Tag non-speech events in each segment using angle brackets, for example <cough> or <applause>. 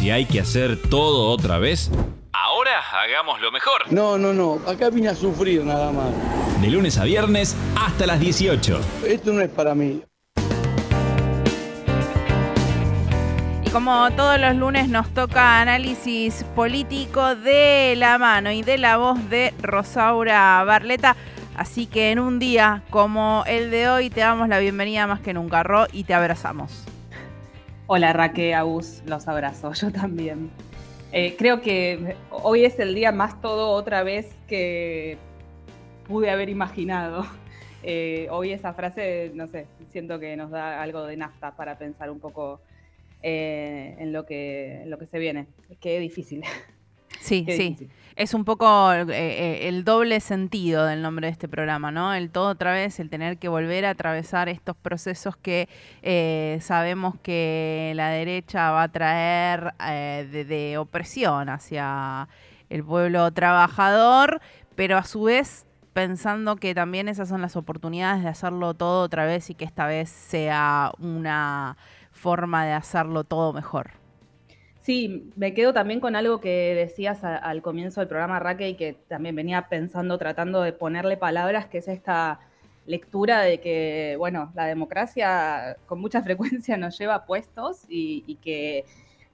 Si hay que hacer todo otra vez, ahora hagámoslo mejor. No, no, no. Acá vine a sufrir nada más. De lunes a viernes hasta las 18. Esto no es para mí. Y como todos los lunes nos toca análisis político de la mano y de la voz de Rosaura Barleta. Así que en un día como el de hoy te damos la bienvenida más que nunca, Ro, y te abrazamos. Hola Raquel, Agus, los abrazo, <laughs> yo también. Eh, creo que hoy es el día más todo otra vez que pude haber imaginado. <laughs> Eh, hoy esa frase, no sé, siento que nos da algo de nafta para pensar un poco eh, en, lo que, lo que se viene. Qué difícil. <laughs> Sí, sí. Es un poco eh, eh, el doble sentido del nombre de este programa, ¿no? El todo otra vez, el tener que volver a atravesar estos procesos que eh, sabemos que la derecha va a traer de, opresión hacia el pueblo trabajador, pero a su vez pensando que también esas son las oportunidades de hacerlo todo otra vez y que esta vez sea una forma de hacerlo todo mejor. Sí, me quedo también con algo que decías al comienzo del programa, Raquel, y que también venía pensando, tratando de ponerle palabras, que es esta lectura de que, bueno, la democracia con mucha <laughs> frecuencia nos lleva a puestos y, que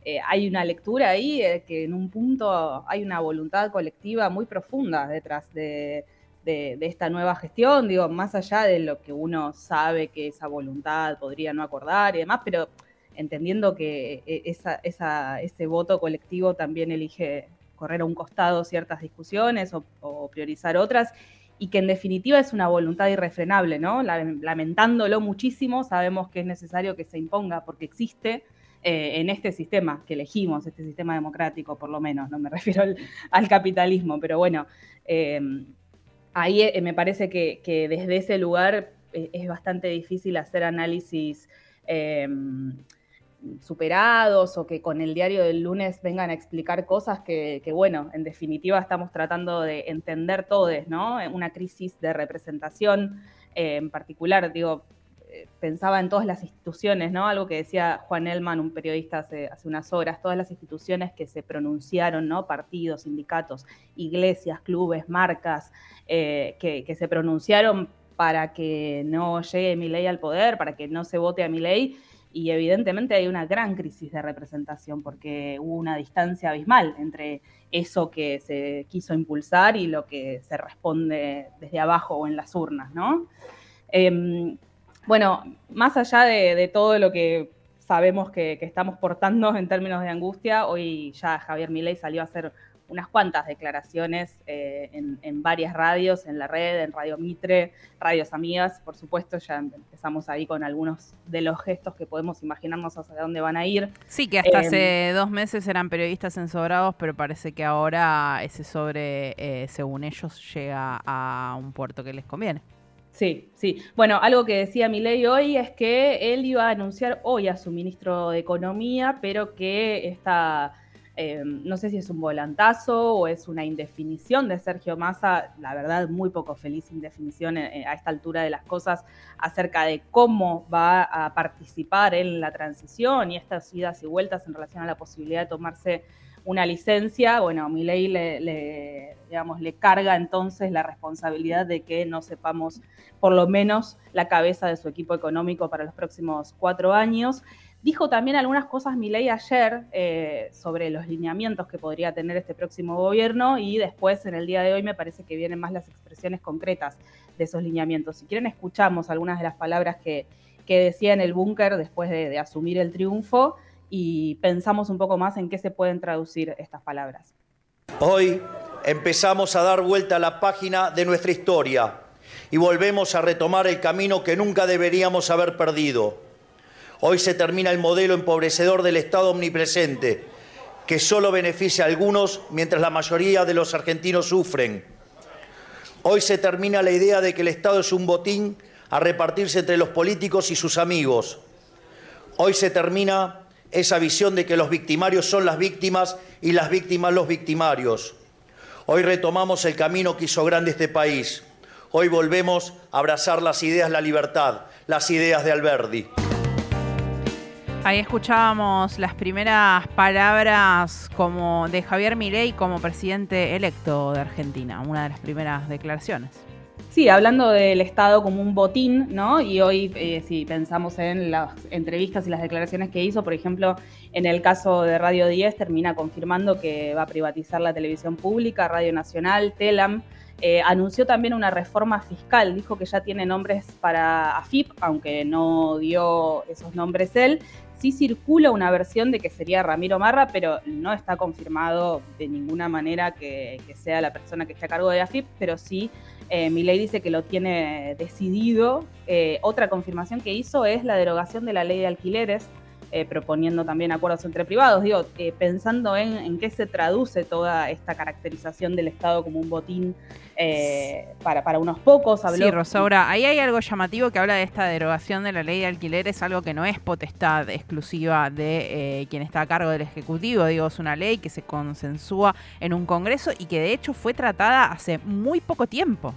eh, hay una lectura ahí, eh, que en un punto hay una voluntad colectiva muy profunda detrás de, de, esta nueva gestión, digo, más allá de lo que uno sabe que esa voluntad podría no acordar y demás, pero entendiendo que eh, ese voto colectivo también elige correr a un costado ciertas discusiones o, priorizar otras, y que en definitiva es una voluntad irrefrenable, ¿no? Lamentándolo muchísimo, sabemos que es necesario que se imponga porque existe eh, en este sistema que elegimos, este sistema democrático por lo menos, no me <laughs> refiero al, capitalismo, pero bueno, eh, ahí me parece que, desde ese lugar es bastante difícil hacer análisis superados o que con el diario del lunes vengan a explicar cosas que, bueno, en definitiva estamos tratando de entender todos, ¿no? Una crisis de representación eh, en particular, digo, eh, pensaba en todas las instituciones, ¿no? Algo que decía Juan Elman, un periodista hace, hace unas horas, todas las instituciones que se pronunciaron, ¿no? Partidos, sindicatos, iglesias, clubes, marcas, eh, que, que se pronunciaron para que no llegue mi ley al poder, para que no se vote a mi ley y evidentemente hay una gran crisis de representación porque hubo una distancia abismal entre eso que se quiso impulsar y lo que se responde desde abajo o en las urnas, ¿no? Em, bueno, más allá de, todo lo que sabemos que, estamos portando en términos de angustia, hoy ya Javier Milei salió a hacer unas cuantas declaraciones eh, en, varias radios, en la red, en Radio Mitre, Radios Amigas, por supuesto, ya empezamos ahí con algunos de los gestos que podemos imaginarnos hacia dónde van a ir. Sí, que hasta hace em, dos meses eran periodistas ensobrados, pero parece que ahora ese sobre, eh, según ellos, llega a un puerto que les conviene. Sí, sí. Bueno, algo que decía Milei hoy es que él iba a anunciar hoy a su ministro de Economía, pero que esta eh, no sé si es un volantazo o es una indefinición de Sergio Massa, la verdad muy poco feliz indefinición eh, a esta altura de las cosas acerca de cómo va a participar en la transición y estas idas y vueltas en relación a la posibilidad de tomarse una licencia. Bueno, mi ley le, digamos, le carga entonces la responsabilidad de que no sepamos por lo menos la cabeza de su equipo económico para los próximos cuatro años. Dijo también algunas cosas Milei ayer eh, sobre los lineamientos que podría tener este próximo gobierno y después en el día de hoy me parece que vienen más las expresiones concretas de esos lineamientos. Si quieren escuchamos algunas de las palabras que, decía en el búnker después de, asumir el triunfo y pensamos un poco más en qué se pueden traducir estas palabras. Hoy empezamos a dar vuelta a la página de nuestra historia y volvemos a retomar el camino que nunca deberíamos haber perdido Hoy se termina el modelo empobrecedor del Estado omnipresente, que solo beneficia a algunos mientras la mayoría de los argentinos sufren. Hoy se termina la idea de que el Estado es un botín a repartirse entre los políticos y sus amigos. Hoy se termina esa visión de que los victimarios son las víctimas y las víctimas los victimarios. Hoy retomamos el camino que hizo grande este país. Hoy volvemos a abrazar las ideas de la libertad, las ideas de Alberdi. Ahí escuchábamos las primeras palabras como de Javier Milei como presidente electo de Argentina, una de las primeras declaraciones. Sí, hablando del Estado como un botín, ¿no? Y hoy, eh, si pensamos en las entrevistas y las declaraciones que hizo, por ejemplo, en el caso de Radio 10, termina confirmando que va a privatizar la televisión pública, Radio Nacional, Telam. Eh, anunció también una reforma fiscal, dijo que ya tiene nombres para AFIP, aunque no dio esos nombres él, Sí circula una versión de que sería Ramiro Marra, pero no está confirmado de ninguna manera que, sea la persona que esté a cargo de AFIP, pero sí, eh, mi ley dice que lo tiene decidido. Eh, otra confirmación que hizo es la derogación de la ley de alquileres, eh, proponiendo también acuerdos entre privados, digo, eh, pensando en, qué se traduce toda esta caracterización del Estado como un botín eh, para, para, unos pocos. Habló... Sí, Rosaura, ahí hay algo llamativo que habla de esta derogación de la ley de alquileres, algo que no es potestad exclusiva de quien está a cargo del Ejecutivo, digo, es una ley que se consensúa en un Congreso y que de hecho fue tratada hace muy poco tiempo.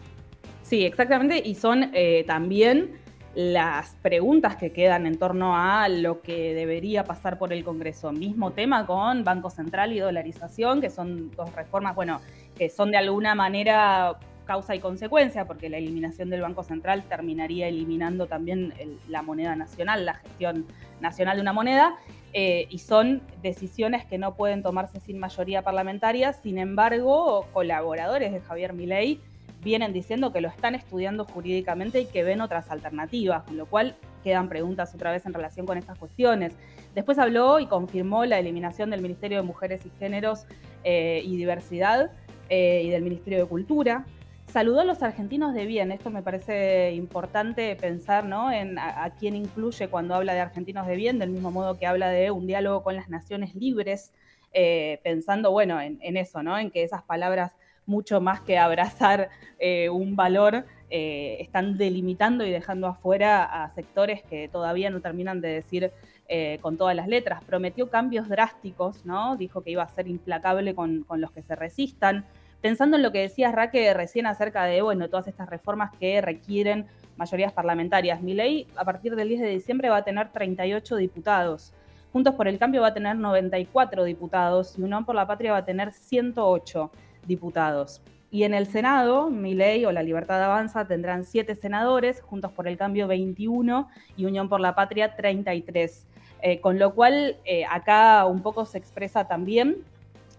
Sí, exactamente, y son también las preguntas que quedan en torno a lo que debería pasar por el Congreso. Mismo tema con Banco Central y dolarización, que son dos reformas, bueno, que son de alguna manera causa y consecuencia, porque la eliminación del Banco Central terminaría eliminando también la moneda nacional, la gestión nacional de una moneda, eh, y son decisiones que no pueden tomarse sin mayoría parlamentaria. Sin embargo, colaboradores de Javier Milei vienen diciendo que lo están estudiando jurídicamente y que ven otras alternativas, con lo cual quedan preguntas otra vez en relación con estas cuestiones. Después habló y confirmó la eliminación del Ministerio de Mujeres y Géneros eh, y Diversidad eh, y del Ministerio de Cultura. Saludó a los argentinos de bien, esto me parece importante pensar ¿no? en a, quién incluye cuando habla de argentinos de bien, del mismo modo que habla de un diálogo con las naciones libres, eh, pensando bueno, en, en eso, ¿no? en que esas palabras mucho más que abrazar eh, un valor, eh, están delimitando y dejando afuera a sectores que todavía no terminan de decir eh, con todas las letras. Prometió cambios drásticos, ¿no? Dijo que iba a ser implacable con, los que se resistan. Pensando en lo que decías, Raque, recién acerca de, bueno, todas estas reformas que requieren mayorías parlamentarias. Mi ley, a partir del 10 de diciembre, va a tener 38 diputados. Juntos por el Cambio va a tener 94 diputados y Unión por la Patria va a tener 108 diputados. Y en el Senado, mi ley o la Libertad Avanza tendrán siete senadores, Juntos por el Cambio 21 y Unión por la Patria 33. Eh, con lo cual, eh, acá un poco se expresa también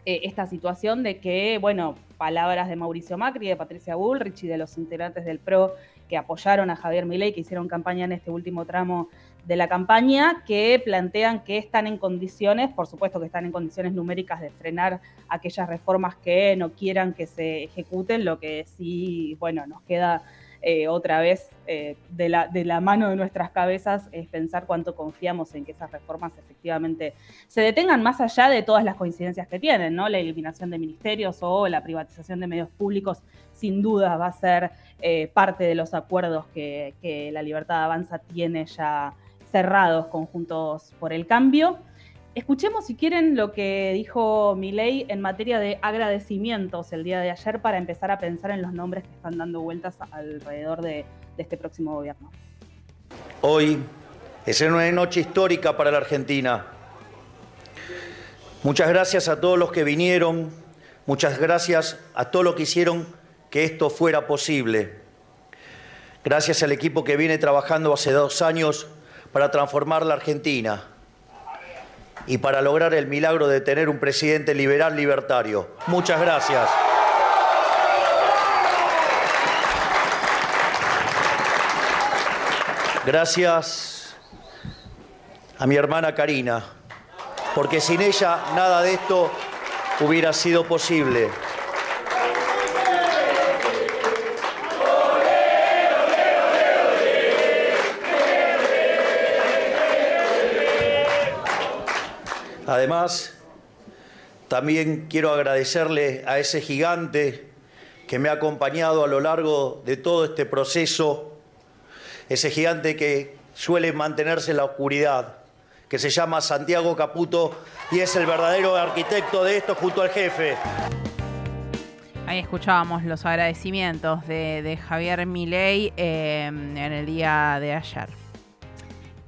eh, esta situación de que, bueno, palabras de Mauricio Macri, de Patricia Bullrich y de los integrantes del PRO que apoyaron a Javier Milei, que hicieron campaña en este último tramo de la campaña que plantean que están en condiciones, por supuesto que están en condiciones numéricas de frenar aquellas reformas que no quieran que se ejecuten, lo que sí, bueno, nos queda eh, otra vez eh, de, la, mano de nuestras cabezas es pensar cuánto confiamos en que esas reformas efectivamente se detengan más allá de todas las coincidencias que tienen, ¿no? La eliminación de ministerios o la privatización de medios públicos sin duda va a ser eh, parte de los acuerdos que, que la Libertad Avanza tiene ya cerrados conjuntos por el cambio. Escuchemos si quieren lo que dijo Milei en materia de agradecimientos el día de ayer para empezar a pensar en los nombres que están dando vueltas alrededor de, de este próximo gobierno. Hoy es una noche histórica para la Argentina. Muchas gracias a todos los que vinieron, muchas gracias a todos los que hicieron que esto fuera posible. Gracias al equipo que viene trabajando hace dos años para transformar la Argentina y para lograr el milagro de tener un presidente liberal libertario. Muchas gracias. Gracias a mi hermana Karina, porque sin ella nada de esto hubiera sido posible. Además, también quiero agradecerle a ese gigante que me ha acompañado a lo largo de todo este proceso, ese gigante que suele mantenerse en la oscuridad, que se llama Santiago Caputo y es el verdadero arquitecto de esto junto al jefe. Ahí escuchábamos los agradecimientos de, Javier Milei eh, en el día de ayer.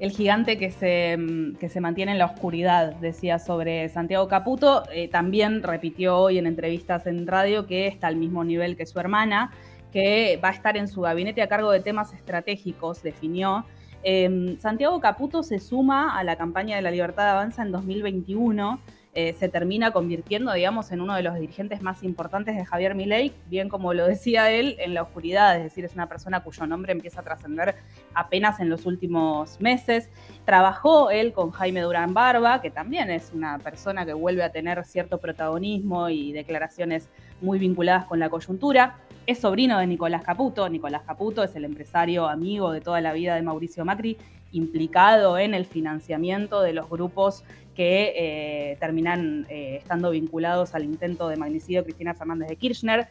El gigante que se, mm, que se mantiene en la oscuridad, decía sobre Santiago Caputo. Eh, también repitió hoy en entrevistas en radio que está al mismo nivel que su hermana, que va a estar en su gabinete a cargo de temas estratégicos, definió. Em, Santiago Caputo se suma a la campaña de la Libertad Avanza en 2021 eh, se termina convirtiendo, digamos, en uno de los dirigentes más importantes de Javier Milei, bien como lo decía él, en la oscuridad, es decir, es una persona cuyo nombre empieza a trascender apenas en los últimos meses. Trabajó él con Jaime Durán Barba, que también es una persona que vuelve a tener cierto protagonismo y declaraciones muy vinculadas con la coyuntura. Es sobrino de Nicolás Caputo. Nicolás Caputo es el empresario amigo de toda la vida de Mauricio Macri, implicado en el financiamiento de los grupos que eh, terminan eh, estando vinculados al intento de magnicidio Cristina Fernández de Kirchner.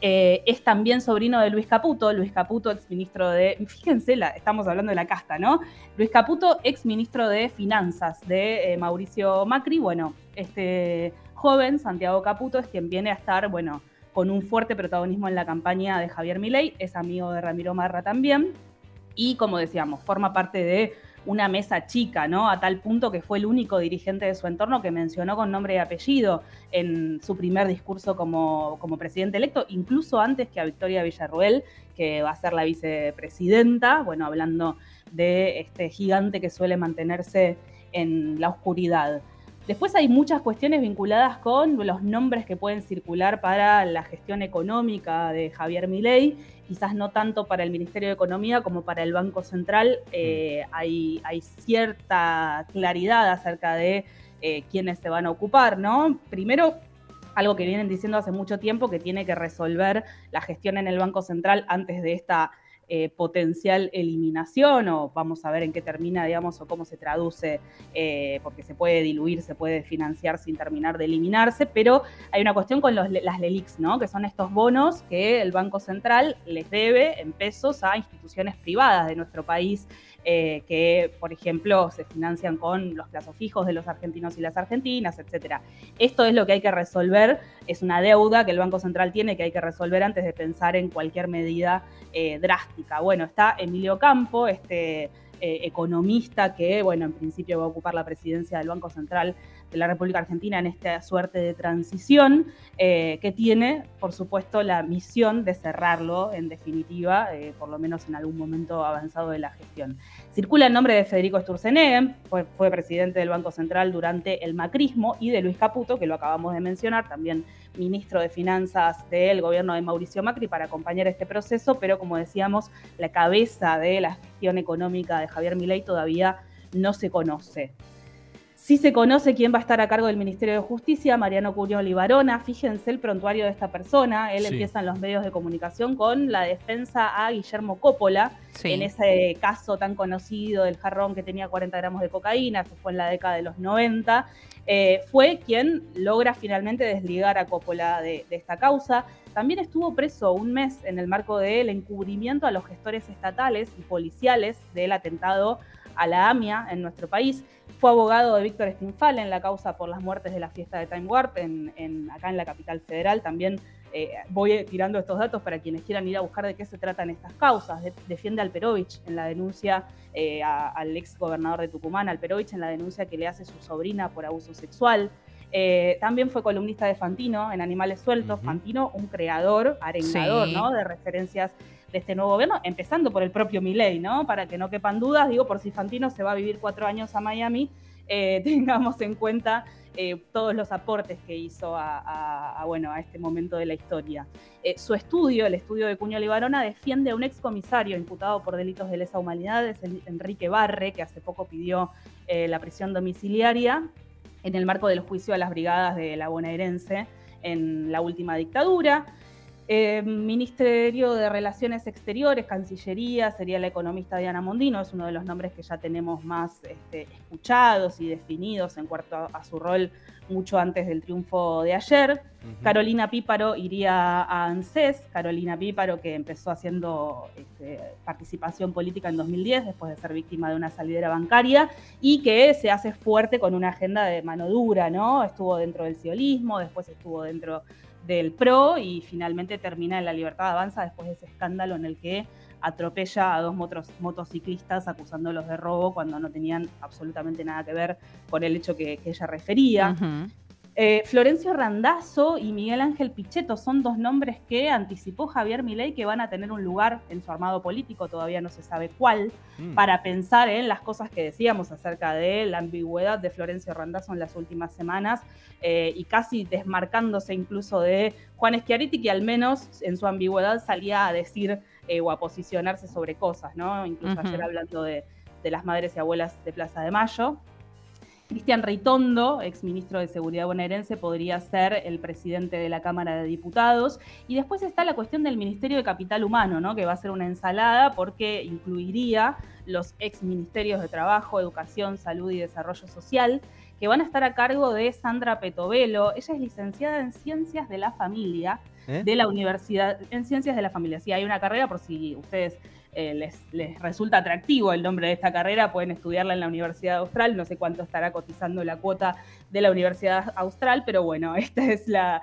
Eh, es también sobrino de Luis Caputo, Luis Caputo, exministro de, <laughs> fíjense, la, estamos hablando de la casta, ¿no? Luis Caputo, exministro de Finanzas de Mauricio Macri. Bueno, este joven, Santiago Caputo, es quien viene a estar, bueno, con un fuerte protagonismo en la campaña de Javier Milei, es amigo de Ramiro Marra también, y como decíamos, forma parte de una mesa chica, ¿no? A tal punto que fue el único dirigente de su entorno que mencionó con nombre y apellido en su primer discurso como, como presidente electo, incluso antes que a Victoria Villarruel, que va a ser la vicepresidenta, bueno, hablando de este gigante que suele mantenerse en la oscuridad. Después hay muchas cuestiones vinculadas con los nombres que pueden circular para la gestión económica de Javier Milei, quizás no tanto para el Ministerio de Economía como para el Banco Central. Eh, hay, cierta claridad acerca de eh, quiénes se van a ocupar, ¿no? Primero, algo que vienen diciendo hace mucho tiempo, que tiene que resolver la gestión en el Banco Central antes de esta eh, potencial eliminación o vamos a ver en qué termina, digamos, o cómo se traduce, eh, porque se puede diluir, se puede financiar sin terminar de eliminarse, pero hay una cuestión con las LELIX, ¿no? Que son estos bonos que el Banco Central les debe en pesos a instituciones privadas de nuestro país. Eh, que, por ejemplo, se financian con los plazos fijos de los argentinos y las argentinas, etcétera. Esto es lo que hay que resolver, es una deuda que el Banco Central tiene que hay que resolver antes de pensar en cualquier medida eh, drástica. Bueno, está Emilio Campo, este eh, economista que, bueno, en principio va a ocupar la presidencia del Banco Central de la República Argentina en esta suerte de transición, eh, que tiene, por supuesto, la misión de cerrarlo, en definitiva, eh, por lo menos en algún momento avanzado de la gestión. Circula el nombre de Federico Sturzenegger, fue, fue presidente del Banco Central durante el macrismo, y de Luis Caputo, que lo acabamos de mencionar, también ministro de Finanzas del gobierno de Mauricio Macri, para acompañar este proceso, pero como decíamos, la cabeza de la gestión económica de Javier Milei todavía no se conoce. Sí se conoce quién va a estar a cargo del Ministerio de Justicia, Mariano Curio Libarona. Fíjense el prontuario de esta persona. Él empieza en los medios de comunicación con la defensa a Guillermo Coppola, en ese caso tan conocido del jarrón que tenía 40 gramos de cocaína, que fue en la década de los 90. Eh, fue quien logra finalmente desligar a Coppola de, de esta causa. También estuvo preso un mes en el marco del encubrimiento a los gestores estatales y policiales del atentado a la AMIA en nuestro país. Fue abogado de Víctor Stinfal en la causa por las muertes de la fiesta de Time Warp en, acá en la capital federal. También eh, voy tirando estos datos para quienes quieran ir a buscar de qué se tratan estas causas. defiende a Alperovich en la denuncia eh, al ex gobernador de Tucumán, Alperovich en la denuncia que le hace su sobrina por abuso sexual. Eh, también fue columnista de Fantino en Animales Sueltos. Fantino, un creador, arengador, ¿no? De referencias de este nuevo gobierno, empezando por el propio Milei, ¿no? Para que no quepan dudas, digo, por si Fantino se va a vivir cuatro años a Miami, eh, <laughs> tengamos en cuenta eh, todos los aportes que hizo a, bueno, a este momento de la historia. Eh, su estudio, el estudio de Cuño Libarona, defiende a un excomisario imputado por delitos de lesa humanidad, es Enrique Barre, que hace poco pidió la prisión domiciliaria en el marco del juicio a las brigadas de la bonaerense en la última dictadura. Eh, Ministerio de Relaciones Exteriores, Cancillería, sería la economista Diana Mondino, es uno de los nombres que ya tenemos más este, escuchados y definidos en cuanto a, su rol mucho antes del triunfo de ayer. Carolina Píparo iría a ANSES, Carolina Píparo que empezó haciendo este, participación política en 2010 después de ser víctima de una salidera bancaria y que se hace fuerte con una agenda de mano dura, ¿no? Estuvo dentro del ciolismo, después estuvo dentro del PRO y finalmente termina en la libertad avanza después de ese escándalo en el que atropella a dos motociclistas acusándolos de robo cuando no tenían absolutamente nada que ver con el hecho que, ella refería. Eh, Florencio Randazzo y Miguel Ángel Pichetto son dos nombres que anticipó Javier Milei que van a tener un lugar en su armado político, todavía no se sabe cuál, mm. para pensar en las cosas que decíamos acerca de la ambigüedad de Florencio Randazzo en las últimas semanas eh, y casi desmarcándose incluso de Juan Schiaretti, que al menos en su ambigüedad salía a decir eh, o a posicionarse sobre cosas, ¿no? Incluso ayer hablando de, de las madres y abuelas de Plaza de Mayo. Cristian Reitondo, exministro de Seguridad bonaerense, podría ser el presidente de la Cámara de Diputados. Y después está la cuestión del Ministerio de Capital Humano, ¿no? que va a ser una ensalada porque incluiría los exministerios de Trabajo, Educación, Salud y Desarrollo Social, que van a estar a cargo de Sandra Petovelo. Ella es licenciada en Ciencias de la Familia ¿Eh? de la Universidad, en Ciencias de la Familia. Sí, hay una carrera por si ustedes eh, les, resulta atractivo el nombre de esta carrera, pueden estudiarla en la Universidad Austral, no sé cuánto estará cotizando la cuota de la Universidad Austral, pero bueno, <laughs> esta es la,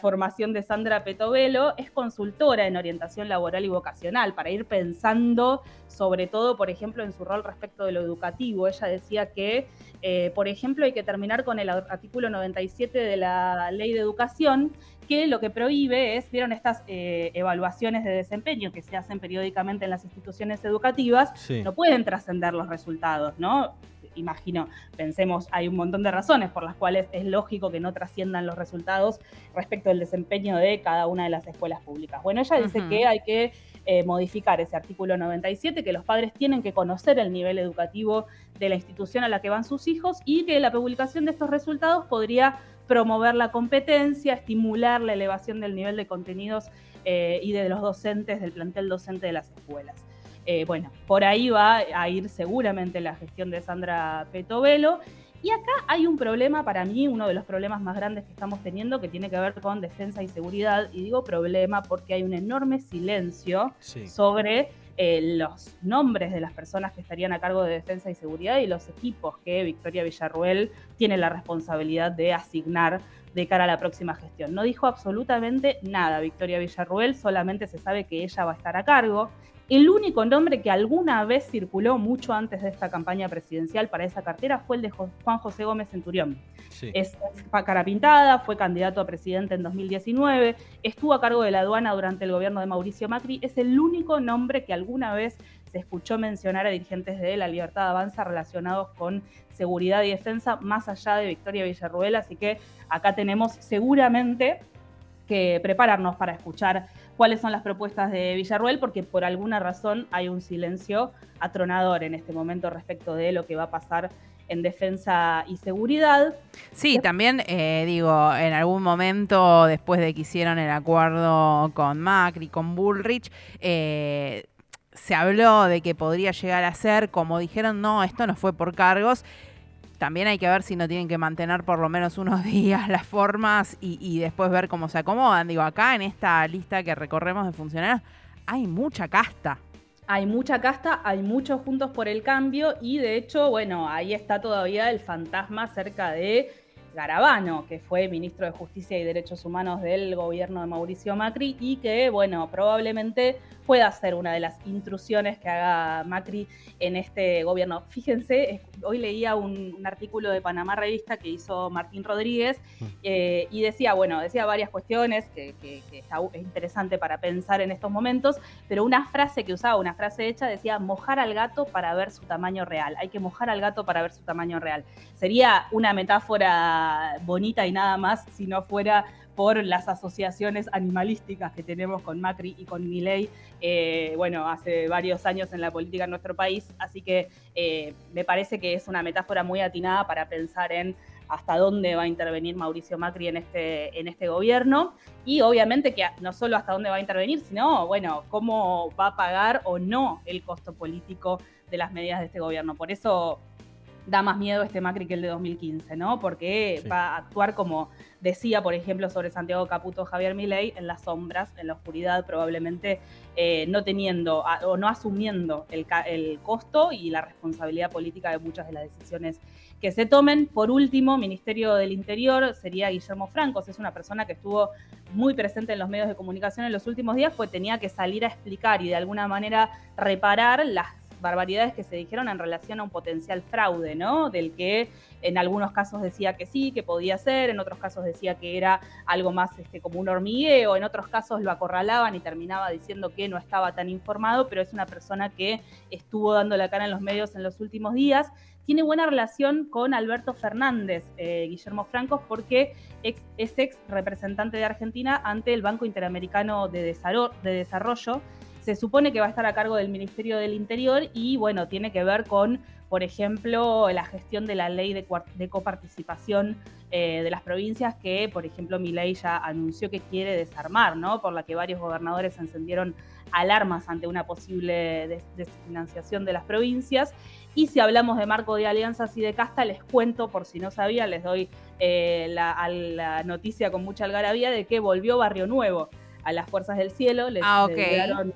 formación de Sandra Petovelo, es consultora en orientación laboral y vocacional, para ir pensando sobre todo, por ejemplo, en su rol respecto de lo educativo. Ella decía que, eh, por ejemplo, hay que terminar con el artículo 97 de la Ley de Educación, que lo que prohíbe es, vieron estas eh, evaluaciones de desempeño que se hacen periódicamente en las instituciones educativas, no pueden trascender los resultados, ¿no? Imagino, pensemos, hay un montón de razones por las cuales es lógico que no trasciendan los resultados respecto del desempeño de cada una de las escuelas públicas. Bueno, ella dice que hay que eh, modificar ese artículo 97, que los padres tienen que conocer el nivel educativo de la institución a la que van sus hijos y que la publicación de estos resultados podría promover la competencia, estimular la elevación del nivel de contenidos eh, y de los docentes, del plantel docente de las escuelas. Eh, bueno, por ahí va a ir seguramente la gestión de Sandra Petovelo. Y acá hay un problema para mí, uno de los problemas más grandes que estamos teniendo, que tiene que ver con defensa y seguridad. Y digo problema porque hay un enorme silencio sobre eh, los nombres de las personas que estarían a cargo de defensa y seguridad y los equipos que Victoria Villarruel tiene la responsabilidad de asignar de cara a la próxima gestión. No dijo absolutamente nada Victoria Villarruel, solamente se sabe que ella va a estar a cargo. El único nombre que alguna vez circuló mucho antes de esta campaña presidencial para esa cartera fue el de Juan José Gómez Centurión. Es, cara pintada, fue candidato a presidente en 2019, estuvo a cargo de la aduana durante el gobierno de Mauricio Macri. Es el único nombre que alguna vez se escuchó mencionar a dirigentes de la Libertad Avanza relacionados con seguridad y defensa, más allá de Victoria Villarruel. Así que acá tenemos seguramente que prepararnos para escuchar cuáles son las propuestas de Villarruel, porque por alguna razón hay un silencio atronador en este momento respecto de lo que va a pasar en defensa y seguridad. Sí, también eh, digo, en algún momento después de que hicieron el acuerdo con Macri, con Bullrich, eh, se habló de que podría llegar a ser, como dijeron, no, esto no fue por cargos, también hay que ver si no tienen que mantener por lo menos unos <laughs> días las formas y, después ver cómo se acomodan. Digo, acá en esta lista que recorremos de funcionarios hay mucha casta. Hay mucha casta, hay muchos juntos por el cambio y de hecho, bueno, ahí está todavía el fantasma cerca de Garabano, que fue ministro de Justicia y Derechos Humanos del gobierno de Mauricio Macri y que, bueno, probablemente pueda ser una de las intrusiones que haga Macri en este gobierno. Fíjense, hoy leía un, artículo de Panamá Revista que hizo Martín Rodríguez mm. eh, y decía, bueno, decía varias cuestiones que, está, es interesante para pensar en estos momentos, pero una frase que usaba, una frase hecha, decía mojar al gato para ver su tamaño real. Hay que mojar al gato para ver su tamaño real. Sería una metáfora bonita y nada más si no fuera por las asociaciones animalísticas que tenemos con Macri y con Milei, eh, bueno, hace varios años en la política en nuestro país, así que eh, me parece que es una metáfora muy atinada para pensar en hasta dónde va a intervenir Mauricio Macri en este, en este gobierno y obviamente que no solo hasta dónde va a intervenir, sino, bueno, cómo va a pagar o no el costo político de las medidas de este gobierno. Por eso da más miedo este Macri que el de 2015, ¿no? Porque va a actuar como decía, por ejemplo, sobre Santiago Caputo Javier Milei, en las sombras, en la oscuridad, probablemente eh, no teniendo o no asumiendo el, el costo y la responsabilidad política de muchas de las decisiones que se tomen. Por último, Ministerio del Interior sería Guillermo Francos, es una persona que estuvo muy presente en los medios de comunicación en los últimos días, pues tenía que salir a explicar y de alguna manera reparar las barbaridades que se dijeron en relación a un potencial fraude, ¿no? Del que en algunos casos decía que sí, que podía ser, en otros casos decía que era algo más este, como un hormigueo, en otros casos lo acorralaban y terminaba diciendo que no estaba tan informado, pero es una persona que estuvo dando la cara en los medios en los últimos días. Tiene buena relación con Alberto Fernández, eh, Guillermo Francos, porque es ex representante de Argentina ante el Banco Interamericano de Desarrollo se supone que va a estar a cargo del Ministerio del Interior y bueno, tiene que ver con, por ejemplo, la gestión de la ley de, coparticipación eh, de las provincias que, por ejemplo, mi ley ya anunció que quiere desarmar, ¿no? Por la que varios gobernadores encendieron alarmas ante una posible desfinanciación de las provincias. Y si hablamos de marco de alianzas y de casta, les cuento, por si no sabían, les doy eh, la noticia con mucha algarabía de que volvió Barrio Nuevo a las fuerzas del cielo, les, ah,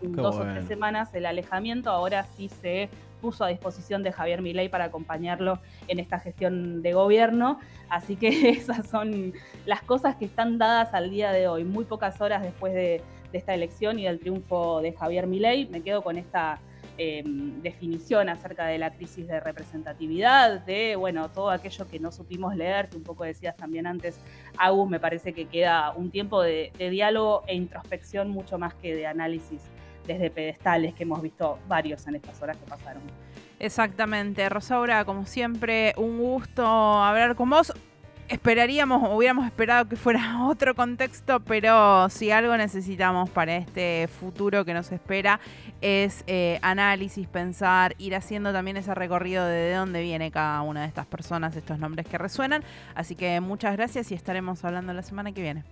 dos o tres semanas el alejamiento, ahora sí se puso a disposición de Javier Milei para acompañarlo en esta gestión de gobierno. Así que <laughs> esas son las cosas que están dadas al día de hoy, muy pocas horas después de, de esta elección y del triunfo de Javier Milei. Me quedo con esta Em, definición acerca de la crisis de representatividad, de bueno, todo aquello que no supimos leer, que un poco decías también antes, Agus, me parece que queda un tiempo de, diálogo e introspección mucho más que de análisis desde pedestales que hemos visto varios en estas horas que pasaron. Exactamente, Rosaura, como siempre, un gusto hablar con vos esperaríamos, hubiéramos esperado que fuera <laughs> otro contexto, pero si algo necesitamos para este futuro que nos espera es eh, análisis, pensar, ir haciendo también ese recorrido de, de dónde viene cada una de estas personas, estos nombres que resuenan. Así que muchas gracias y estaremos hablando la semana que viene.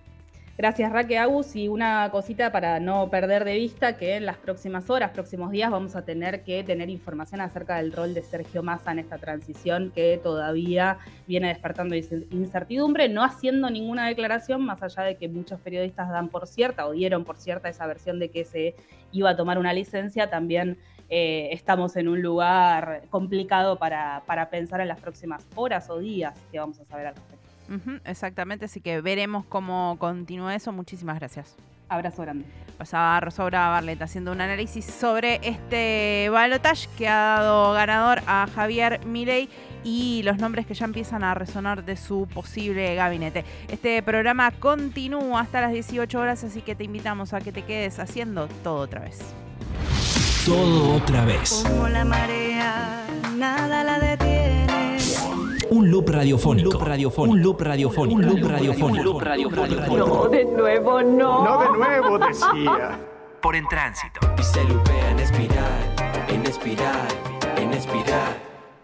Gracias Raque Agus y una cosita para no perder de vista que en las próximas horas, próximos días vamos a tener que tener información acerca del rol de Sergio Massa en esta transición que todavía viene despertando incertidumbre, no haciendo ninguna declaración más allá de que muchos periodistas dan por cierta o dieron por cierta esa versión de que se iba a tomar una licencia, también eh, estamos en un lugar complicado para, para pensar en las próximas horas o días que vamos a saber al respecto exactamente, así que veremos cómo continúa eso. Muchísimas gracias. Abrazo grande. Pasaba Rosaura Barlet haciendo un análisis sobre este balotage que ha dado ganador a Javier Milei y los nombres que ya empiezan a resonar de su posible gabinete. Este programa continúa hasta las 18 horas, así que te invitamos a que te quedes haciendo todo otra vez. Todo otra vez. Como la marea, nada la detiene un loop radiofónico. Un loop radiofónico. Un loop radiofónico. Un loop radiofónico. No, de nuevo no. No de nuevo decía. Por en tránsito. Y se lupea en espiral, en espiral, en espiral